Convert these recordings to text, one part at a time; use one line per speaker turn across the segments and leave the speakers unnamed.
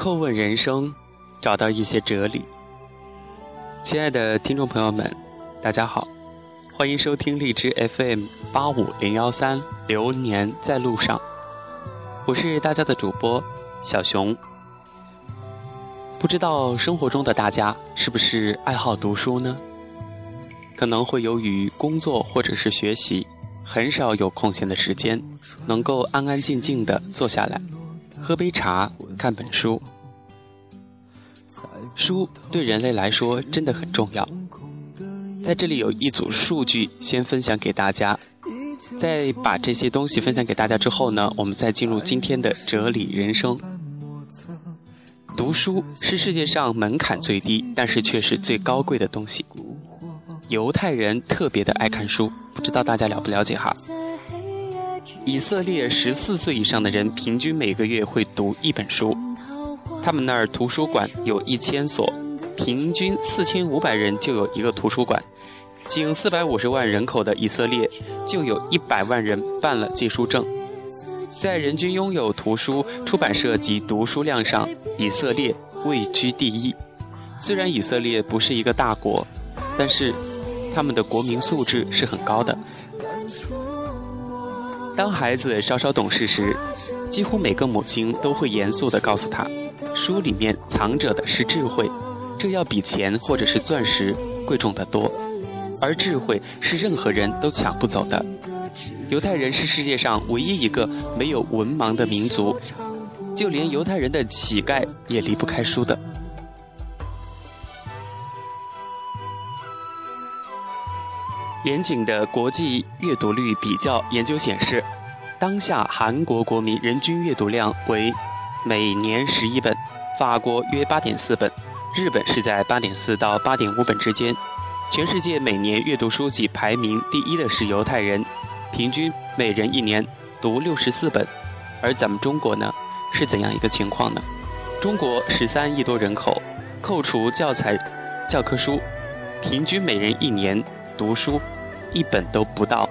叩问人生，找到一些哲理。亲爱的听众朋友们，大家好，欢迎收听荔枝 FM 八五零幺三《流年在路上》，我是大家的主播小熊。不知道生活中的大家是不是爱好读书呢？可能会由于工作或者是学习，很少有空闲的时间，能够安安静静的坐下来，喝杯茶，看本书。书对人类来说真的很重要。在这里有一组数据，先分享给大家。在把这些东西分享给大家之后呢，我们再进入今天的哲理人生。读书是世界上门槛最低，但是却是最高贵的东西。犹太人特别的爱看书，不知道大家了不了解哈？以色列十四岁以上的人平均每个月会读一本书。他们那儿图书馆有一千所，平均四千五百人就有一个图书馆。仅四百五十万人口的以色列，就有一百万人办了借书证。在人均拥有图书、出版社及读书量上，以色列位居第一。虽然以色列不是一个大国，但是他们的国民素质是很高的。当孩子稍稍懂事时，几乎每个母亲都会严肃地告诉他。书里面藏着的是智慧，这要比钱或者是钻石贵重的多，而智慧是任何人都抢不走的。犹太人是世界上唯一一个没有文盲的民族，就连犹太人的乞丐也离不开书的。严谨的国际阅读率比较研究显示，当下韩国国民人均阅读量为。每年十一本，法国约八点四本，日本是在八点四到八点五本之间。全世界每年阅读书籍排名第一的是犹太人，平均每人一年读六十四本。而咱们中国呢，是怎样一个情况呢？中国十三亿多人口，扣除教材、教科书，平均每人一年读书一本都不到。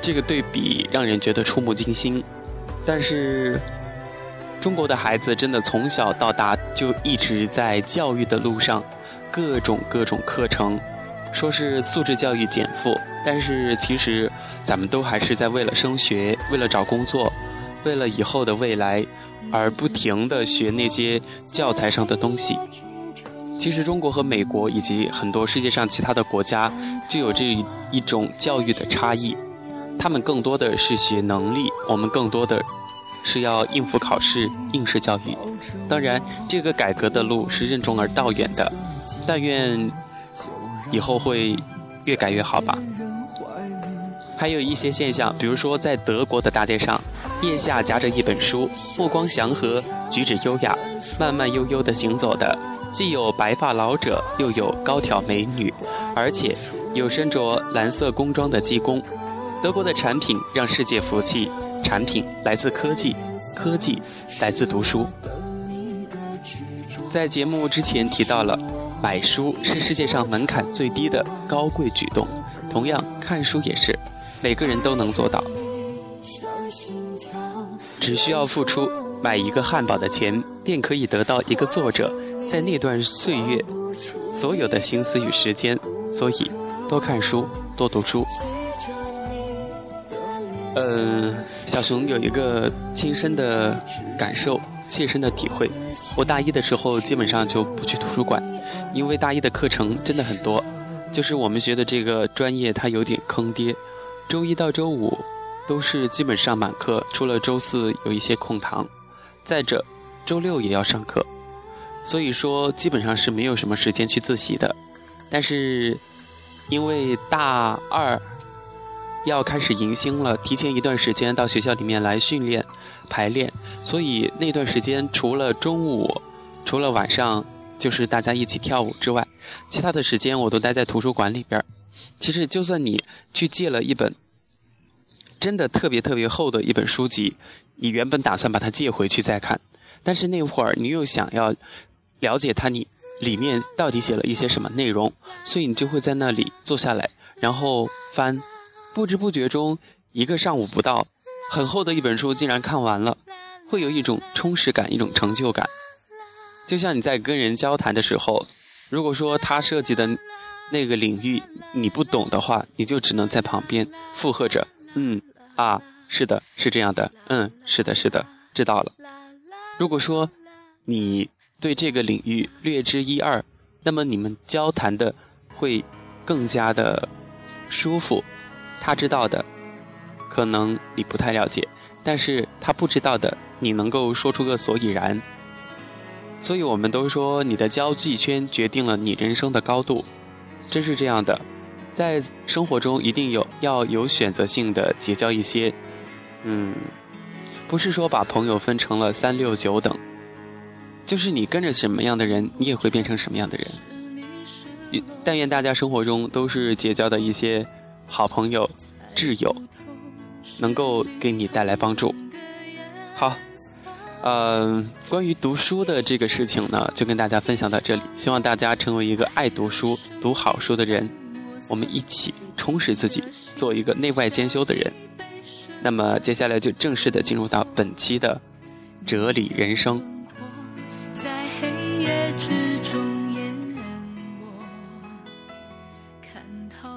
这个对比让人觉得触目惊心。但是，中国的孩子真的从小到大就一直在教育的路上，各种各种课程，说是素质教育减负，但是其实咱们都还是在为了升学、为了找工作、为了以后的未来，而不停的学那些教材上的东西。其实中国和美国以及很多世界上其他的国家就有这一种教育的差异。他们更多的是学能力，我们更多的是要应付考试、应试教育。当然，这个改革的路是任重而道远的，但愿以后会越改越好吧。还有一些现象，比如说在德国的大街上，腋下夹着一本书，目光祥和，举止优雅，慢慢悠悠地行走的，既有白发老者，又有高挑美女，而且有身着蓝色工装的技工。德国的产品让世界服气，产品来自科技，科技来自读书。在节目之前提到了，买书是世界上门槛最低的高贵举动，同样看书也是，每个人都能做到，只需要付出买一个汉堡的钱，便可以得到一个作者在那段岁月所有的心思与时间。所以，多看书，多读书。嗯，小熊有一个亲身的感受，切身的体会。我大一的时候基本上就不去图书馆，因为大一的课程真的很多，就是我们学的这个专业它有点坑爹，周一到周五都是基本上满课，除了周四有一些空堂，再者周六也要上课，所以说基本上是没有什么时间去自习的。但是因为大二。要开始迎新了，提前一段时间到学校里面来训练、排练，所以那段时间除了中午、除了晚上就是大家一起跳舞之外，其他的时间我都待在图书馆里边。其实就算你去借了一本真的特别特别厚的一本书籍，你原本打算把它借回去再看，但是那会儿你又想要了解它你里面到底写了一些什么内容，所以你就会在那里坐下来，然后翻。不知不觉中，一个上午不到，很厚的一本书竟然看完了。会有一种充实感，一种成就感。就像你在跟人交谈的时候，如果说他涉及的那个领域你不懂的话，你就只能在旁边附和着，嗯啊，是的，是这样的，嗯，是的，是的，知道了。如果说你对这个领域略知一二，那么你们交谈的会更加的舒服。他知道的，可能你不太了解，但是他不知道的，你能够说出个所以然。所以我们都说，你的交际圈决定了你人生的高度，真是这样的。在生活中，一定有要有选择性的结交一些，嗯，不是说把朋友分成了三六九等，就是你跟着什么样的人，你也会变成什么样的人。但愿大家生活中都是结交的一些好朋友、挚友，能够给你带来帮助。好。呃，关于读书的这个事情呢，就跟大家分享到这里。希望大家成为一个爱读书、读好书的人，我们一起充实自己，做一个内外兼修的人。那么接下来就正式的进入到本期的哲理人生。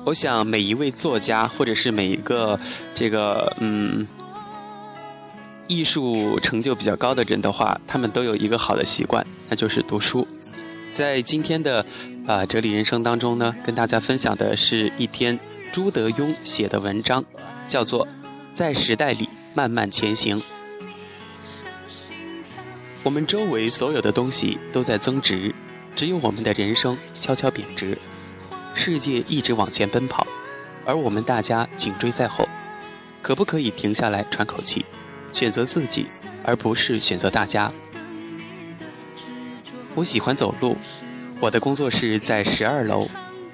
我想每一位作家，或者是每一个这个嗯。艺术成就比较高的人的话，他们都有一个好的习惯，那就是读书。在今天的啊哲理人生当中呢，跟大家分享的是一篇朱德庸写的文章，叫做《在时代里慢慢前行》。我们周围所有的东西都在增值，只有我们的人生悄悄贬值。世界一直往前奔跑，而我们大家紧追在后，可不可以停下来喘口气？选择自己，而不是选择大家。我喜欢走路，我的工作室在十二楼，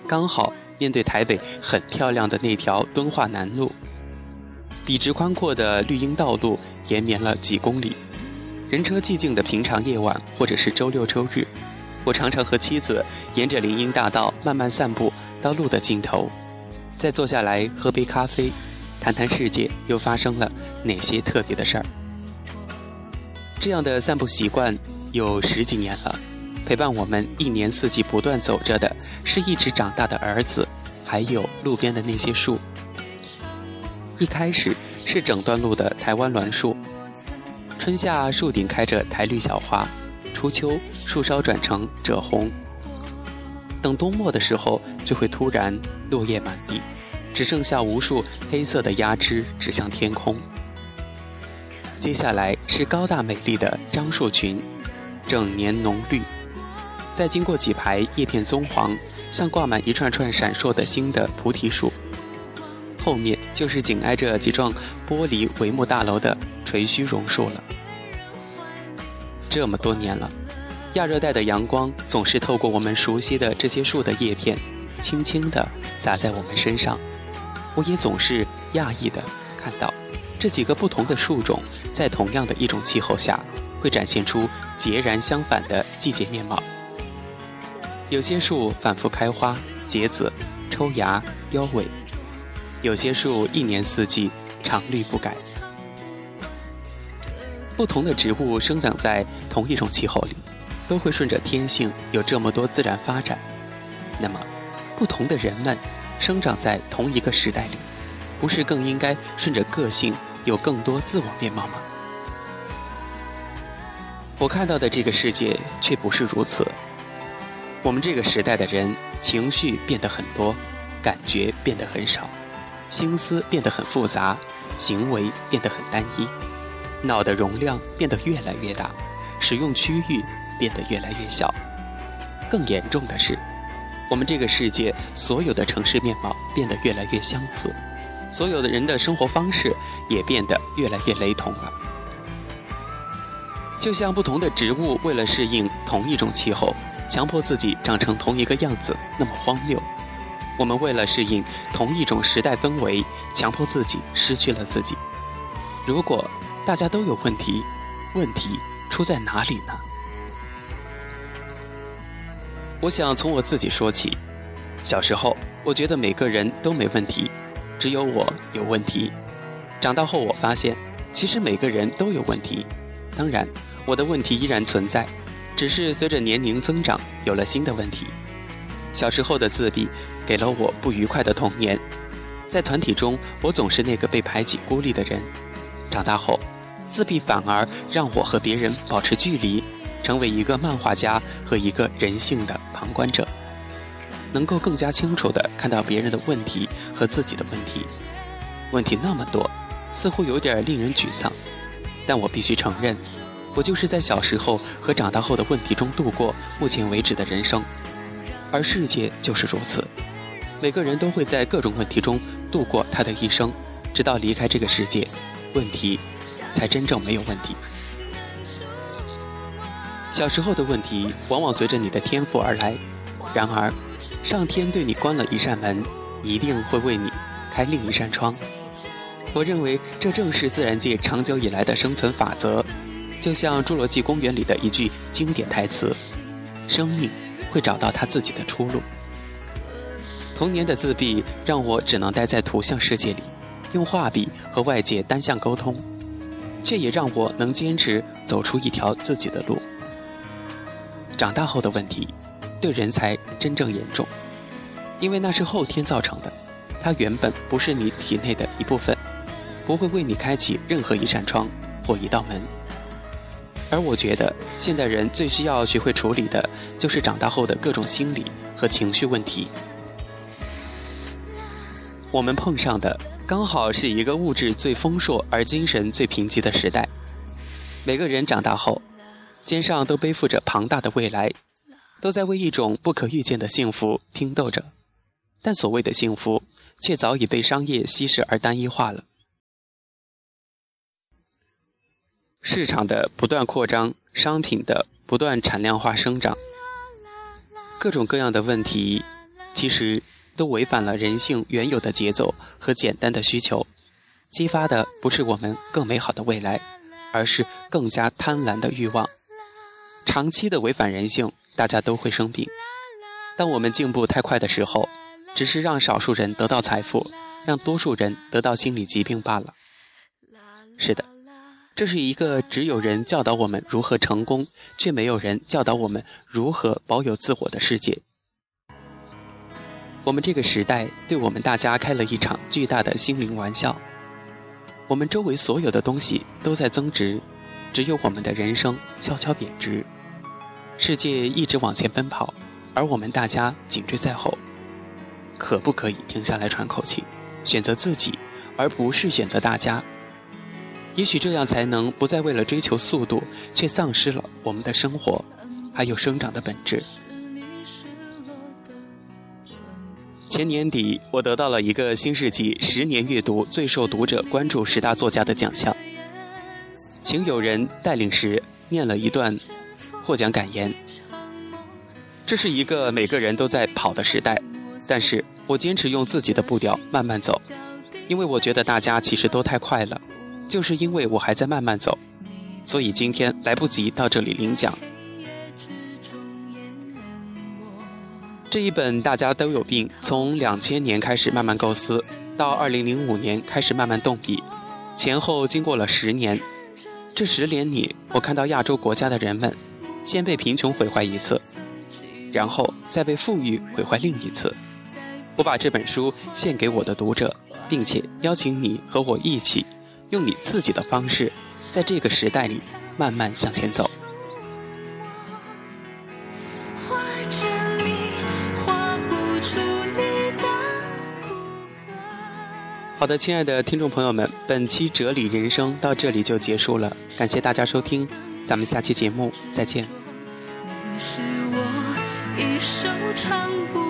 刚好面对台北很漂亮的那条敦化南路，笔直宽阔的绿荫道路延绵了几公里。人车寂静的平常夜晚，或者是周六周日，我常常和妻子沿着林荫大道慢慢散步到路的尽头，再坐下来喝杯咖啡。谈谈世界又发生了哪些特别的事儿？这样的散步习惯有十几年了，陪伴我们一年四季不断走着的是一直长大的儿子，还有路边的那些树。一开始是整段路的台湾栾树，春夏树顶开着台绿小花，初秋树梢转成赭红，等冬末的时候就会突然落叶满地。只剩下无数黑色的压枝指向天空。接下来是高大美丽的樟树群，整年浓绿。再经过几排叶片棕黄，像挂满一串串闪烁的星的菩提树。后面就是紧挨着几幢玻璃帷幕大楼的垂须榕树了。这么多年了，亚热带的阳光总是透过我们熟悉的这些树的叶片，轻轻地洒在我们身上。我也总是讶异地看到，这几个不同的树种在同样的一种气候下，会展现出截然相反的季节面貌。有些树反复开花、结籽、抽芽、凋萎；有些树一年四季常绿不改。不同的植物生长在同一种气候里，都会顺着天性有这么多自然发展。那么，不同的人们。生长在同一个时代里，不是更应该顺着个性有更多自我面貌吗？我看到的这个世界却不是如此。我们这个时代的人情绪变得很多，感觉变得很少，心思变得很复杂，行为变得很单一，脑的容量变得越来越大，使用区域变得越来越小。更严重的是。我们这个世界所有的城市面貌变得越来越相似，所有的人的生活方式也变得越来越雷同了。就像不同的植物为了适应同一种气候，强迫自己长成同一个样子，那么荒谬；我们为了适应同一种时代氛围，强迫自己失去了自己。如果大家都有问题，问题出在哪里呢？我想从我自己说起。小时候，我觉得每个人都没问题，只有我有问题。长大后，我发现其实每个人都有问题，当然，我的问题依然存在，只是随着年龄增长，有了新的问题。小时候的自闭给了我不愉快的童年，在团体中，我总是那个被排挤、孤立的人。长大后，自闭反而让我和别人保持距离，成为一个漫画家和一个人性的旁观者，能够更加清楚地看到别人的问题和自己的问题。问题那么多，似乎有点令人沮丧。但我必须承认，我就是在小时候和长大后的问题中度过目前为止的人生，而世界就是如此，每个人都会在各种问题中度过他的一生，直到离开这个世界，问题才真正没有问题。小时候的问题往往随着你的天赋而来，然而，上天对你关了一扇门，一定会为你开另一扇窗。我认为这正是自然界长久以来的生存法则，就像《侏罗纪公园》里的一句经典台词：“生命会找到它自己的出路。”童年的自闭让我只能待在图像世界里，用画笔和外界单向沟通，却也让我能坚持走出一条自己的路。长大后的问题，对人才真正严重，因为那是后天造成的，它原本不是你体内的一部分。不会为你开启任何一扇窗或一道门，而我觉得现代人最需要学会处理的，就是长大后的各种心理和情绪问题。我们碰上的刚好是一个物质最丰硕而精神最贫瘠的时代，每个人长大后，肩上都背负着庞大的未来，都在为一种不可预见的幸福拼斗着，但所谓的幸福，却早已被商业稀释而单一化了。市场的不断扩张，商品的不断产量化生长，各种各样的问题，其实都违反了人性原有的节奏和简单的需求，激发的不是我们更美好的未来，而是更加贪婪的欲望。长期的违反人性，大家都会生病。当我们进步太快的时候，只是让少数人得到财富，让多数人得到心理疾病罢了。是的。这是一个只有人教导我们如何成功，却没有人教导我们如何保有自我的世界。我们这个时代对我们大家开了一场巨大的心灵玩笑。我们周围所有的东西都在增值，只有我们的人生悄悄贬值。世界一直往前奔跑，而我们大家紧追在后。可不可以停下来喘口气，选择自己，而不是选择大家？也许这样才能不再为了追求速度，却丧失了我们的生活，还有生长的本质。前年底，我得到了一个新世纪十年阅读最受读者关注十大作家的奖项，请有人带领时念了一段获奖感言。这是一个每个人都在跑的时代，但是我坚持用自己的步调慢慢走，因为我觉得大家其实都太快了。就是因为我还在慢慢走，所以今天来不及到这里领奖。这一本大家都有病，从两千年开始慢慢构思，到二零零五年开始慢慢动笔，前后经过了十年。这十年里，我看到亚洲国家的人们，先被贫穷毁坏一次，然后再被富裕毁坏另一次。我把这本书献给我的读者，并且邀请你和我一起。用你自己的方式，在这个时代里慢慢向前走。好的，亲爱的听众朋友们，本期哲理人生到这里就结束了，感谢大家收听，咱们下期节目再见。你是我一首唱不